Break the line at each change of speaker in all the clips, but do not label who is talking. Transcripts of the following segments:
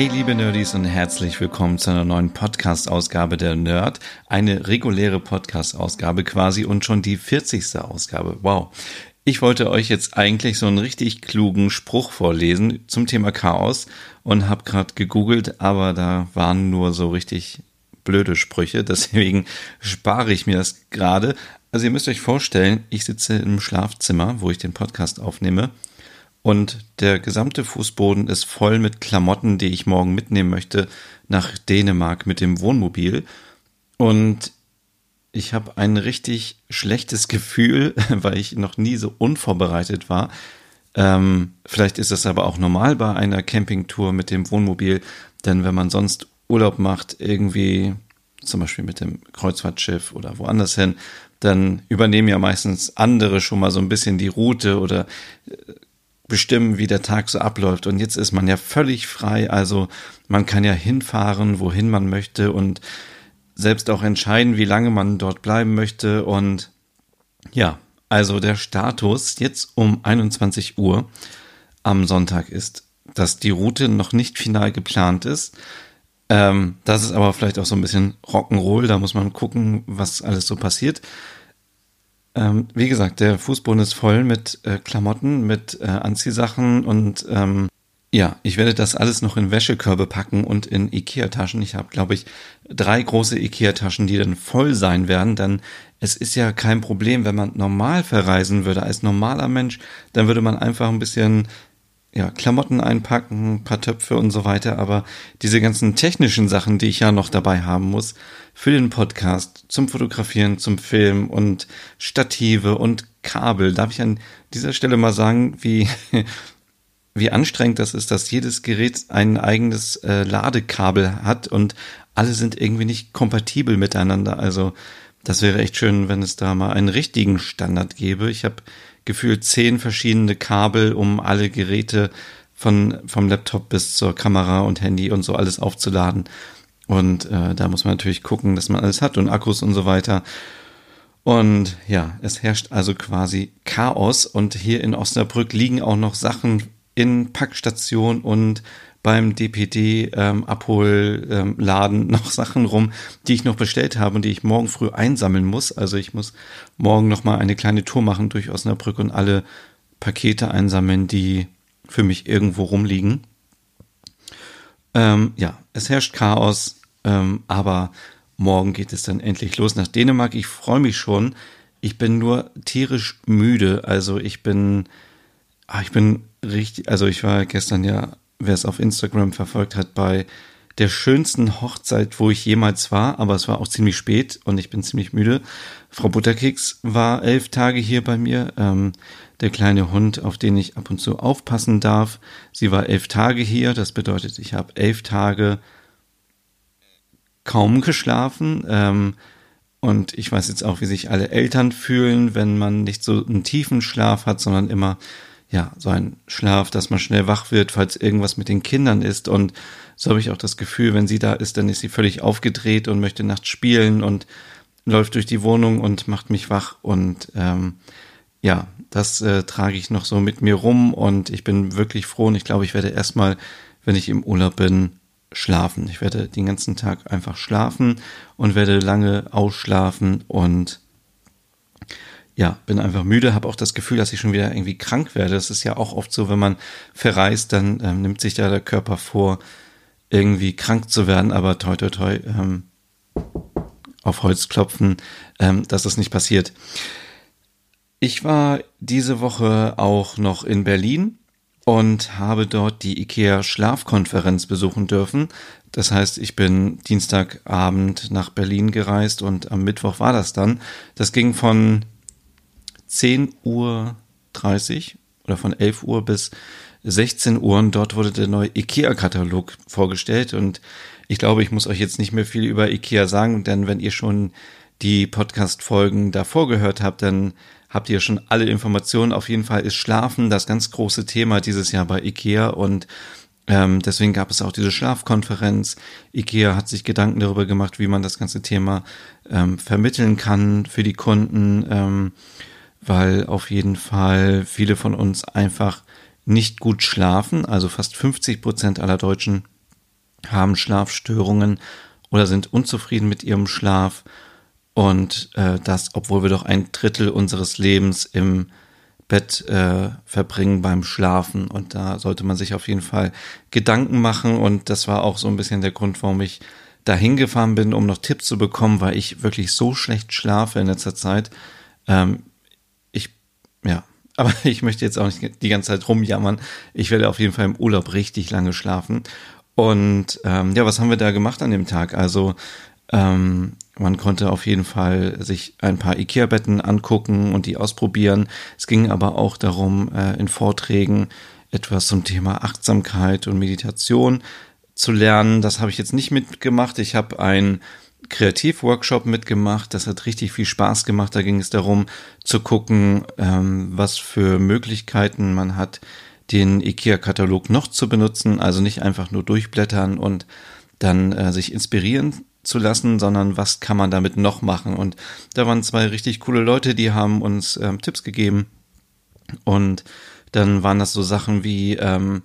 Hey liebe Nerdies und herzlich willkommen zu einer neuen Podcast-Ausgabe der Nerd. Eine reguläre Podcast-Ausgabe quasi und schon die 40. Ausgabe. Wow. Ich wollte euch jetzt eigentlich so einen richtig klugen Spruch vorlesen zum Thema Chaos und habe gerade gegoogelt, aber da waren nur so richtig blöde Sprüche. Deswegen spare ich mir das gerade. Also ihr müsst euch vorstellen, ich sitze im Schlafzimmer, wo ich den Podcast aufnehme und der gesamte Fußboden ist voll mit Klamotten, die ich morgen mitnehmen möchte nach Dänemark mit dem Wohnmobil. Und ich habe ein richtig schlechtes Gefühl, weil ich noch nie so unvorbereitet war. Ähm, vielleicht ist das aber auch normal bei einer Campingtour mit dem Wohnmobil, denn wenn man sonst Urlaub macht, irgendwie zum Beispiel mit dem Kreuzfahrtschiff oder woanders hin, dann übernehmen ja meistens andere schon mal so ein bisschen die Route oder äh, bestimmen, wie der Tag so abläuft. Und jetzt ist man ja völlig frei. Also man kann ja hinfahren, wohin man möchte und selbst auch entscheiden, wie lange man dort bleiben möchte. Und ja, also der Status jetzt um 21 Uhr am Sonntag ist, dass die Route noch nicht final geplant ist. Ähm, das ist aber vielleicht auch so ein bisschen Rock'n'Roll. Da muss man gucken, was alles so passiert. Ähm, wie gesagt, der Fußboden ist voll mit äh, Klamotten, mit äh, Anziehsachen und ähm, ja, ich werde das alles noch in Wäschekörbe packen und in Ikea-Taschen. Ich habe, glaube ich, drei große Ikea-Taschen, die dann voll sein werden. Denn es ist ja kein Problem, wenn man normal verreisen würde als normaler Mensch, dann würde man einfach ein bisschen ja, Klamotten einpacken, ein paar Töpfe und so weiter, aber diese ganzen technischen Sachen, die ich ja noch dabei haben muss, für den Podcast, zum Fotografieren, zum Film und Stative und Kabel, darf ich an dieser Stelle mal sagen, wie, wie anstrengend das ist, dass jedes Gerät ein eigenes äh, Ladekabel hat und alle sind irgendwie nicht kompatibel miteinander. Also das wäre echt schön, wenn es da mal einen richtigen Standard gäbe. Ich habe gefühlt zehn verschiedene Kabel, um alle Geräte von, vom Laptop bis zur Kamera und Handy und so alles aufzuladen. Und äh, da muss man natürlich gucken, dass man alles hat und Akkus und so weiter. Und ja, es herrscht also quasi Chaos. Und hier in Osnabrück liegen auch noch Sachen in Packstation und beim DPD-Abholladen ähm, noch Sachen rum, die ich noch bestellt habe und die ich morgen früh einsammeln muss. Also ich muss morgen noch mal eine kleine Tour machen durch Osnabrück und alle Pakete einsammeln, die für mich irgendwo rumliegen. Ähm, ja, es herrscht Chaos, ähm, aber morgen geht es dann endlich los nach Dänemark. Ich freue mich schon. Ich bin nur tierisch müde. Also ich bin, ah, ich bin richtig, also ich war gestern ja wer es auf Instagram verfolgt hat, bei der schönsten Hochzeit, wo ich jemals war, aber es war auch ziemlich spät und ich bin ziemlich müde. Frau Butterkeks war elf Tage hier bei mir, ähm, der kleine Hund, auf den ich ab und zu aufpassen darf. Sie war elf Tage hier, das bedeutet, ich habe elf Tage kaum geschlafen. Ähm, und ich weiß jetzt auch, wie sich alle Eltern fühlen, wenn man nicht so einen tiefen Schlaf hat, sondern immer ja, so ein Schlaf, dass man schnell wach wird, falls irgendwas mit den Kindern ist. Und so habe ich auch das Gefühl, wenn sie da ist, dann ist sie völlig aufgedreht und möchte nachts spielen und läuft durch die Wohnung und macht mich wach. Und ähm, ja, das äh, trage ich noch so mit mir rum und ich bin wirklich froh und ich glaube, ich werde erstmal, wenn ich im Urlaub bin, schlafen. Ich werde den ganzen Tag einfach schlafen und werde lange ausschlafen und ja, bin einfach müde, habe auch das Gefühl, dass ich schon wieder irgendwie krank werde. Das ist ja auch oft so, wenn man verreist, dann ähm, nimmt sich da der Körper vor, irgendwie krank zu werden, aber toi toi toi, ähm, auf Holz klopfen, ähm, dass das nicht passiert. Ich war diese Woche auch noch in Berlin und habe dort die IKEA Schlafkonferenz besuchen dürfen. Das heißt, ich bin Dienstagabend nach Berlin gereist und am Mittwoch war das dann. Das ging von 10.30 Uhr oder von 11 Uhr bis 16 Uhr. Und dort wurde der neue IKEA-Katalog vorgestellt. Und ich glaube, ich muss euch jetzt nicht mehr viel über IKEA sagen, denn wenn ihr schon die Podcast-Folgen davor gehört habt, dann habt ihr schon alle Informationen. Auf jeden Fall ist Schlafen das ganz große Thema dieses Jahr bei IKEA. Und ähm, deswegen gab es auch diese Schlafkonferenz. IKEA hat sich Gedanken darüber gemacht, wie man das ganze Thema ähm, vermitteln kann für die Kunden, ähm, weil auf jeden Fall viele von uns einfach nicht gut schlafen. Also fast 50 Prozent aller Deutschen haben Schlafstörungen oder sind unzufrieden mit ihrem Schlaf. Und äh, das, obwohl wir doch ein Drittel unseres Lebens im Bett äh, verbringen beim Schlafen. Und da sollte man sich auf jeden Fall Gedanken machen. Und das war auch so ein bisschen der Grund, warum ich da hingefahren bin, um noch Tipps zu bekommen, weil ich wirklich so schlecht schlafe in letzter Zeit. Ähm, ja, aber ich möchte jetzt auch nicht die ganze Zeit rumjammern. Ich werde auf jeden Fall im Urlaub richtig lange schlafen. Und ähm, ja, was haben wir da gemacht an dem Tag? Also ähm, man konnte auf jeden Fall sich ein paar IKEA-Betten angucken und die ausprobieren. Es ging aber auch darum, äh, in Vorträgen etwas zum Thema Achtsamkeit und Meditation zu lernen. Das habe ich jetzt nicht mitgemacht. Ich habe ein Kreativworkshop mitgemacht. Das hat richtig viel Spaß gemacht. Da ging es darum zu gucken, ähm, was für Möglichkeiten man hat, den IKEA-Katalog noch zu benutzen. Also nicht einfach nur durchblättern und dann äh, sich inspirieren zu lassen, sondern was kann man damit noch machen? Und da waren zwei richtig coole Leute, die haben uns ähm, Tipps gegeben. Und dann waren das so Sachen wie, ähm,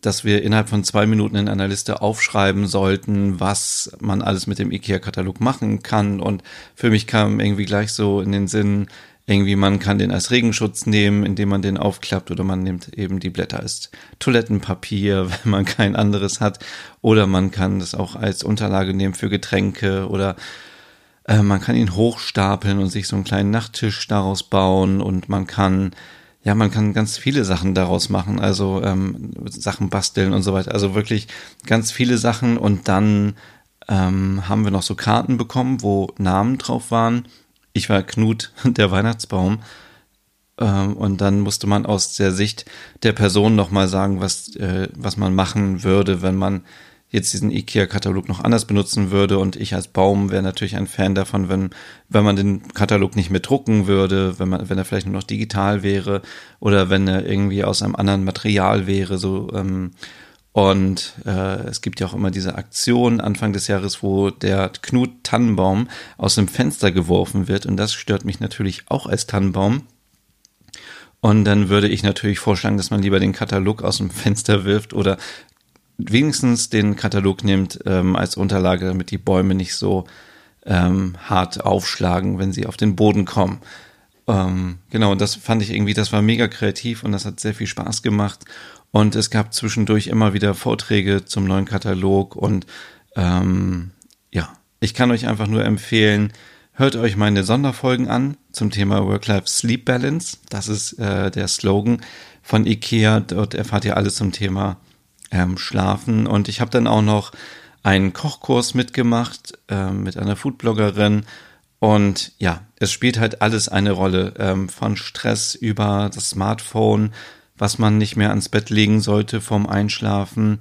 dass wir innerhalb von zwei Minuten in einer Liste aufschreiben sollten, was man alles mit dem IKEA-Katalog machen kann. Und für mich kam irgendwie gleich so in den Sinn, irgendwie man kann den als Regenschutz nehmen, indem man den aufklappt oder man nimmt eben die Blätter als Toilettenpapier, wenn man kein anderes hat oder man kann das auch als Unterlage nehmen für Getränke oder äh, man kann ihn hochstapeln und sich so einen kleinen Nachttisch daraus bauen und man kann ja, man kann ganz viele Sachen daraus machen, also ähm, Sachen basteln und so weiter. Also wirklich ganz viele Sachen und dann ähm, haben wir noch so Karten bekommen, wo Namen drauf waren ich war Knut, der Weihnachtsbaum. Ähm, und dann musste man aus der Sicht der Person nochmal sagen, was, äh, was man machen würde, wenn man jetzt diesen IKEA-Katalog noch anders benutzen würde. Und ich als Baum wäre natürlich ein Fan davon, wenn, wenn man den Katalog nicht mehr drucken würde, wenn man, wenn er vielleicht nur noch digital wäre oder wenn er irgendwie aus einem anderen Material wäre, so, ähm, und äh, es gibt ja auch immer diese Aktion Anfang des Jahres, wo der Knut Tannenbaum aus dem Fenster geworfen wird. Und das stört mich natürlich auch als Tannenbaum. Und dann würde ich natürlich vorschlagen, dass man lieber den Katalog aus dem Fenster wirft oder wenigstens den Katalog nimmt ähm, als Unterlage, damit die Bäume nicht so ähm, hart aufschlagen, wenn sie auf den Boden kommen. Ähm, genau, das fand ich irgendwie, das war mega kreativ und das hat sehr viel Spaß gemacht. Und es gab zwischendurch immer wieder Vorträge zum neuen Katalog. Und ähm, ja, ich kann euch einfach nur empfehlen, hört euch meine Sonderfolgen an zum Thema Work-Life-Sleep Balance. Das ist äh, der Slogan von IKEA. Dort erfahrt ihr alles zum Thema ähm, Schlafen. Und ich habe dann auch noch einen Kochkurs mitgemacht äh, mit einer Foodbloggerin. Und ja, es spielt halt alles eine Rolle, ähm, von Stress über das Smartphone was man nicht mehr ans Bett legen sollte vorm Einschlafen.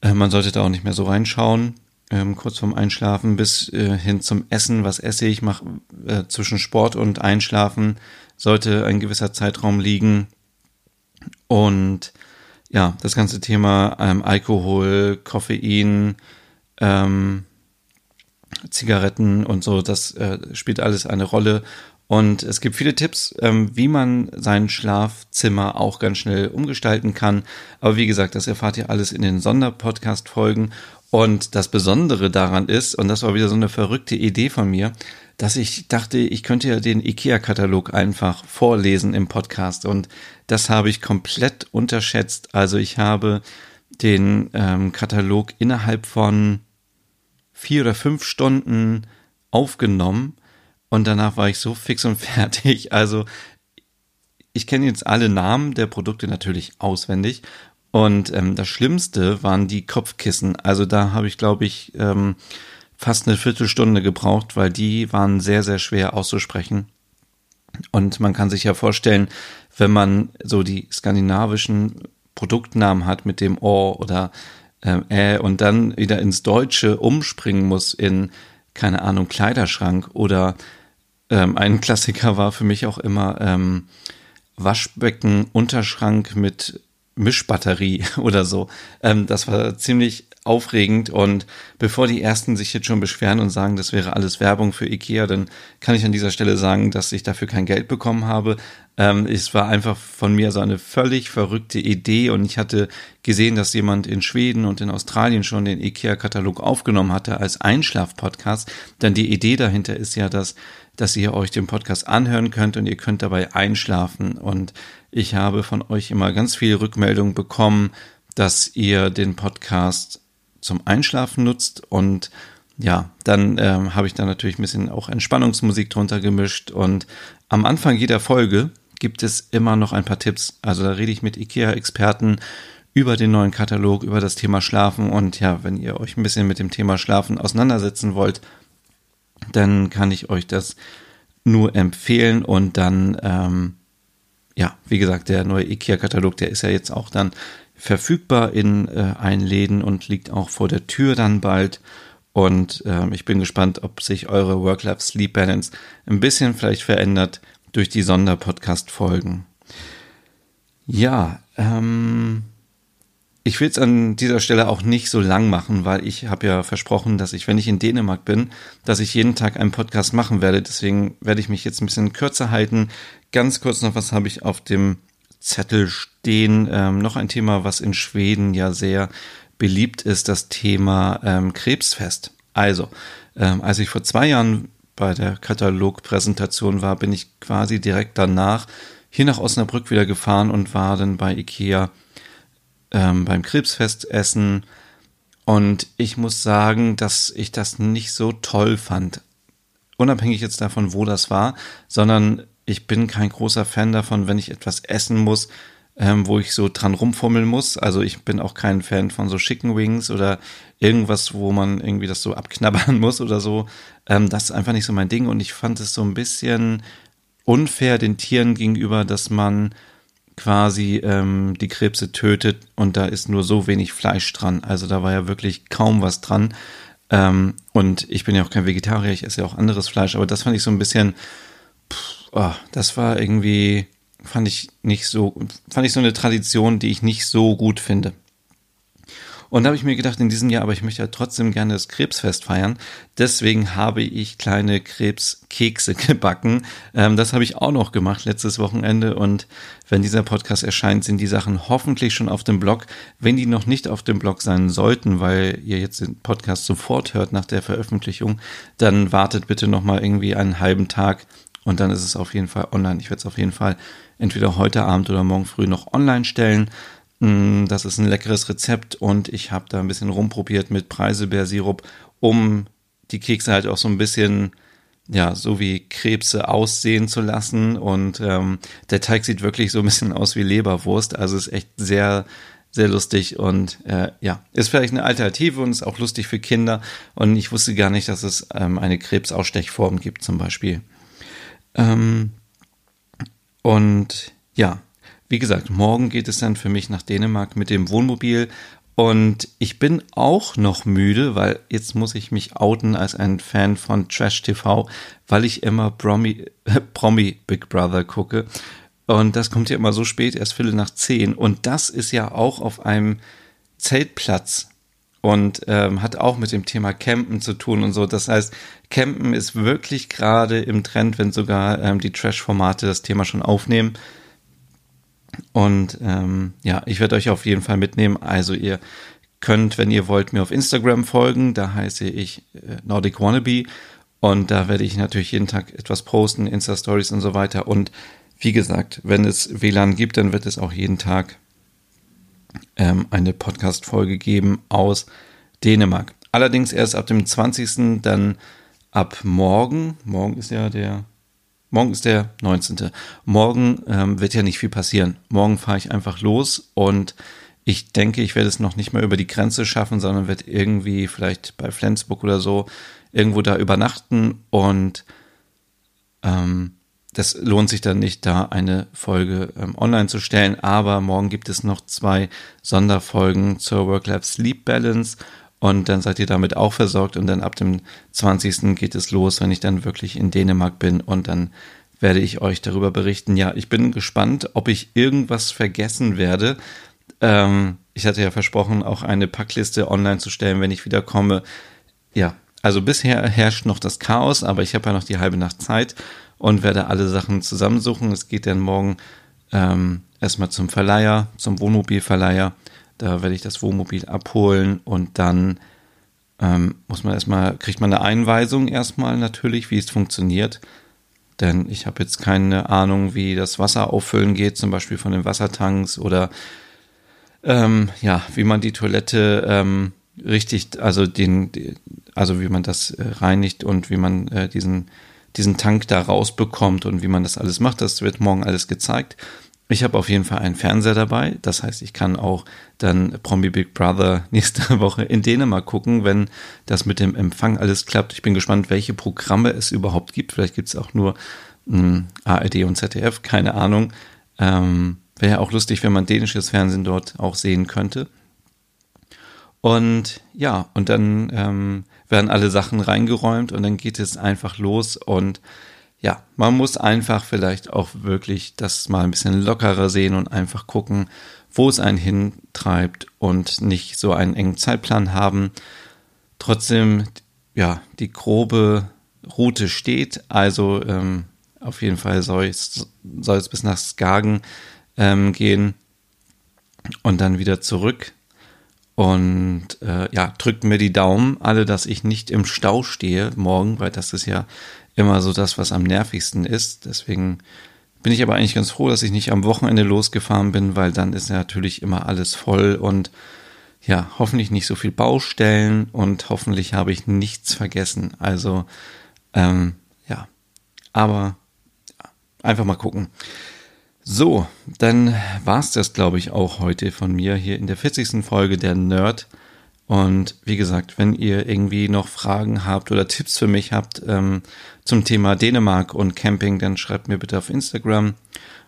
Äh, man sollte da auch nicht mehr so reinschauen, ähm, kurz vorm Einschlafen bis äh, hin zum Essen. Was esse ich? Mach, äh, zwischen Sport und Einschlafen sollte ein gewisser Zeitraum liegen. Und ja, das ganze Thema ähm, Alkohol, Koffein, ähm, Zigaretten und so, das äh, spielt alles eine Rolle. Und es gibt viele Tipps, ähm, wie man sein Schlafzimmer auch ganz schnell umgestalten kann. Aber wie gesagt, das erfahrt ihr alles in den Sonderpodcast-Folgen. Und das Besondere daran ist, und das war wieder so eine verrückte Idee von mir, dass ich dachte, ich könnte ja den IKEA-Katalog einfach vorlesen im Podcast. Und das habe ich komplett unterschätzt. Also ich habe den ähm, Katalog innerhalb von vier oder fünf Stunden aufgenommen und danach war ich so fix und fertig. Also ich kenne jetzt alle Namen der Produkte natürlich auswendig. Und ähm, das Schlimmste waren die Kopfkissen. Also da habe ich, glaube ich, ähm, fast eine Viertelstunde gebraucht, weil die waren sehr, sehr schwer auszusprechen. Und man kann sich ja vorstellen, wenn man so die skandinavischen Produktnamen hat mit dem O oder äh, und dann wieder ins Deutsche umspringen muss in, keine Ahnung, Kleiderschrank oder ähm, ein Klassiker war für mich auch immer ähm, Waschbecken, Unterschrank mit Mischbatterie oder so. Ähm, das war ziemlich aufregend und bevor die ersten sich jetzt schon beschweren und sagen, das wäre alles Werbung für Ikea, dann kann ich an dieser Stelle sagen, dass ich dafür kein Geld bekommen habe. Ähm, es war einfach von mir so eine völlig verrückte Idee und ich hatte gesehen, dass jemand in Schweden und in Australien schon den Ikea-Katalog aufgenommen hatte als Einschlaf-Podcast. Denn die Idee dahinter ist ja, dass dass ihr euch den Podcast anhören könnt und ihr könnt dabei einschlafen. Und ich habe von euch immer ganz viel Rückmeldung bekommen, dass ihr den Podcast zum Einschlafen nutzt und ja, dann ähm, habe ich da natürlich ein bisschen auch Entspannungsmusik drunter gemischt und am Anfang jeder Folge gibt es immer noch ein paar Tipps. Also da rede ich mit IKEA-Experten über den neuen Katalog, über das Thema Schlafen und ja, wenn ihr euch ein bisschen mit dem Thema Schlafen auseinandersetzen wollt, dann kann ich euch das nur empfehlen und dann ähm, ja, wie gesagt, der neue IKEA-Katalog, der ist ja jetzt auch dann verfügbar in äh, allen und liegt auch vor der Tür dann bald. Und ähm, ich bin gespannt, ob sich eure Work-Life-Sleep-Balance ein bisschen vielleicht verändert durch die Sonderpodcast-Folgen. Ja, ähm, ich will es an dieser Stelle auch nicht so lang machen, weil ich habe ja versprochen, dass ich, wenn ich in Dänemark bin, dass ich jeden Tag einen Podcast machen werde. Deswegen werde ich mich jetzt ein bisschen kürzer halten. Ganz kurz noch, was habe ich auf dem Zettel stehen? Ähm, noch ein Thema, was in Schweden ja sehr beliebt ist, das Thema ähm, Krebsfest. Also, ähm, als ich vor zwei Jahren bei der Katalogpräsentation war, bin ich quasi direkt danach hier nach Osnabrück wieder gefahren und war dann bei Ikea ähm, beim Krebsfestessen. Und ich muss sagen, dass ich das nicht so toll fand. Unabhängig jetzt davon, wo das war, sondern ich bin kein großer Fan davon, wenn ich etwas essen muss, ähm, wo ich so dran rumfummeln muss. Also ich bin auch kein Fan von so Chicken Wings oder irgendwas, wo man irgendwie das so abknabbern muss oder so. Ähm, das ist einfach nicht so mein Ding und ich fand es so ein bisschen unfair den Tieren gegenüber, dass man quasi ähm, die Krebse tötet und da ist nur so wenig Fleisch dran. Also da war ja wirklich kaum was dran. Ähm, und ich bin ja auch kein Vegetarier, ich esse ja auch anderes Fleisch, aber das fand ich so ein bisschen, pff, oh, das war irgendwie, fand ich nicht so, fand ich so eine Tradition, die ich nicht so gut finde. Und da habe ich mir gedacht, in diesem Jahr, aber ich möchte ja trotzdem gerne das Krebsfest feiern. Deswegen habe ich kleine Krebskekse gebacken. Ähm, das habe ich auch noch gemacht letztes Wochenende. Und wenn dieser Podcast erscheint, sind die Sachen hoffentlich schon auf dem Blog. Wenn die noch nicht auf dem Blog sein sollten, weil ihr jetzt den Podcast sofort hört nach der Veröffentlichung, dann wartet bitte noch mal irgendwie einen halben Tag und dann ist es auf jeden Fall online. Ich werde es auf jeden Fall entweder heute Abend oder morgen früh noch online stellen. Mm, das ist ein leckeres Rezept und ich habe da ein bisschen rumprobiert mit Preiselbeersirup, um die Kekse halt auch so ein bisschen, ja, so wie Krebse aussehen zu lassen. Und ähm, der Teig sieht wirklich so ein bisschen aus wie Leberwurst. Also ist echt sehr, sehr lustig und äh, ja, ist vielleicht eine Alternative und ist auch lustig für Kinder. Und ich wusste gar nicht, dass es ähm, eine Krebsausstechform gibt zum Beispiel. Ähm, und ja, wie gesagt, morgen geht es dann für mich nach Dänemark mit dem Wohnmobil und ich bin auch noch müde, weil jetzt muss ich mich outen als ein Fan von Trash TV, weil ich immer Promi, äh, Promi Big Brother gucke. Und das kommt ja immer so spät, erst Viertel nach zehn. Und das ist ja auch auf einem Zeltplatz und ähm, hat auch mit dem Thema Campen zu tun und so. Das heißt, Campen ist wirklich gerade im Trend, wenn sogar ähm, die Trash-Formate das Thema schon aufnehmen. Und ähm, ja, ich werde euch auf jeden Fall mitnehmen. Also ihr könnt, wenn ihr wollt, mir auf Instagram folgen. Da heiße ich äh, Nordic Wannabe. Und da werde ich natürlich jeden Tag etwas posten, Insta-Stories und so weiter. Und wie gesagt, wenn es WLAN gibt, dann wird es auch jeden Tag ähm, eine Podcast-Folge geben aus Dänemark. Allerdings erst ab dem 20. dann ab morgen. Morgen ist ja der Morgen ist der 19. Morgen ähm, wird ja nicht viel passieren. Morgen fahre ich einfach los und ich denke, ich werde es noch nicht mal über die Grenze schaffen, sondern werde irgendwie vielleicht bei Flensburg oder so irgendwo da übernachten und ähm, das lohnt sich dann nicht, da eine Folge ähm, online zu stellen. Aber morgen gibt es noch zwei Sonderfolgen zur Work-Life Sleep Balance. Und dann seid ihr damit auch versorgt. Und dann ab dem 20. geht es los, wenn ich dann wirklich in Dänemark bin. Und dann werde ich euch darüber berichten. Ja, ich bin gespannt, ob ich irgendwas vergessen werde. Ähm, ich hatte ja versprochen, auch eine Packliste online zu stellen, wenn ich wieder komme. Ja, also bisher herrscht noch das Chaos, aber ich habe ja noch die halbe Nacht Zeit und werde alle Sachen zusammensuchen. Es geht dann morgen ähm, erstmal zum Verleiher, zum Wohnmobilverleiher. Da werde ich das Wohnmobil abholen und dann ähm, muss man erstmal, kriegt man eine Einweisung erstmal natürlich, wie es funktioniert. Denn ich habe jetzt keine Ahnung, wie das Wasser auffüllen geht, zum Beispiel von den Wassertanks oder ähm, ja, wie man die Toilette ähm, richtig, also den, also wie man das äh, reinigt und wie man äh, diesen diesen Tank da rausbekommt und wie man das alles macht. Das wird morgen alles gezeigt. Ich habe auf jeden Fall einen Fernseher dabei. Das heißt, ich kann auch dann Promi Big Brother nächste Woche in Dänemark gucken, wenn das mit dem Empfang alles klappt. Ich bin gespannt, welche Programme es überhaupt gibt. Vielleicht gibt es auch nur mh, hm, ARD und ZDF, keine Ahnung. Ähm, Wäre ja auch lustig, wenn man dänisches Fernsehen dort auch sehen könnte. Und ja, und dann ähm, werden alle Sachen reingeräumt und dann geht es einfach los. Und ja, man muss einfach vielleicht auch wirklich das mal ein bisschen lockerer sehen und einfach gucken, wo es einen hintreibt und nicht so einen engen Zeitplan haben. Trotzdem, ja, die grobe Route steht, also ähm, auf jeden Fall soll es, soll es bis nach Skagen ähm, gehen und dann wieder zurück und äh, ja, drückt mir die Daumen alle, dass ich nicht im Stau stehe morgen, weil das ist ja immer so das, was am nervigsten ist. Deswegen bin ich aber eigentlich ganz froh, dass ich nicht am Wochenende losgefahren bin, weil dann ist ja natürlich immer alles voll und ja, hoffentlich nicht so viel Baustellen und hoffentlich habe ich nichts vergessen. Also ähm, ja, aber ja, einfach mal gucken. So, dann war's das, glaube ich, auch heute von mir hier in der 40. Folge der Nerd. Und wie gesagt, wenn ihr irgendwie noch Fragen habt oder Tipps für mich habt ähm, zum Thema Dänemark und Camping, dann schreibt mir bitte auf Instagram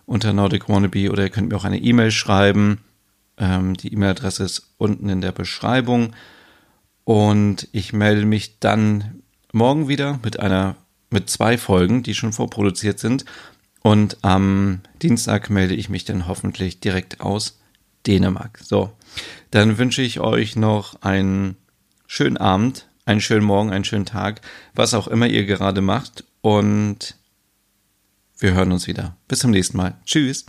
unter Nordic Wannabe oder ihr könnt mir auch eine E-Mail schreiben. Ähm, die E-Mail-Adresse ist unten in der Beschreibung. Und ich melde mich dann morgen wieder mit einer, mit zwei Folgen, die schon vorproduziert sind. Und am Dienstag melde ich mich dann hoffentlich direkt aus Dänemark. So, dann wünsche ich euch noch einen schönen Abend, einen schönen Morgen, einen schönen Tag, was auch immer ihr gerade macht. Und wir hören uns wieder. Bis zum nächsten Mal. Tschüss.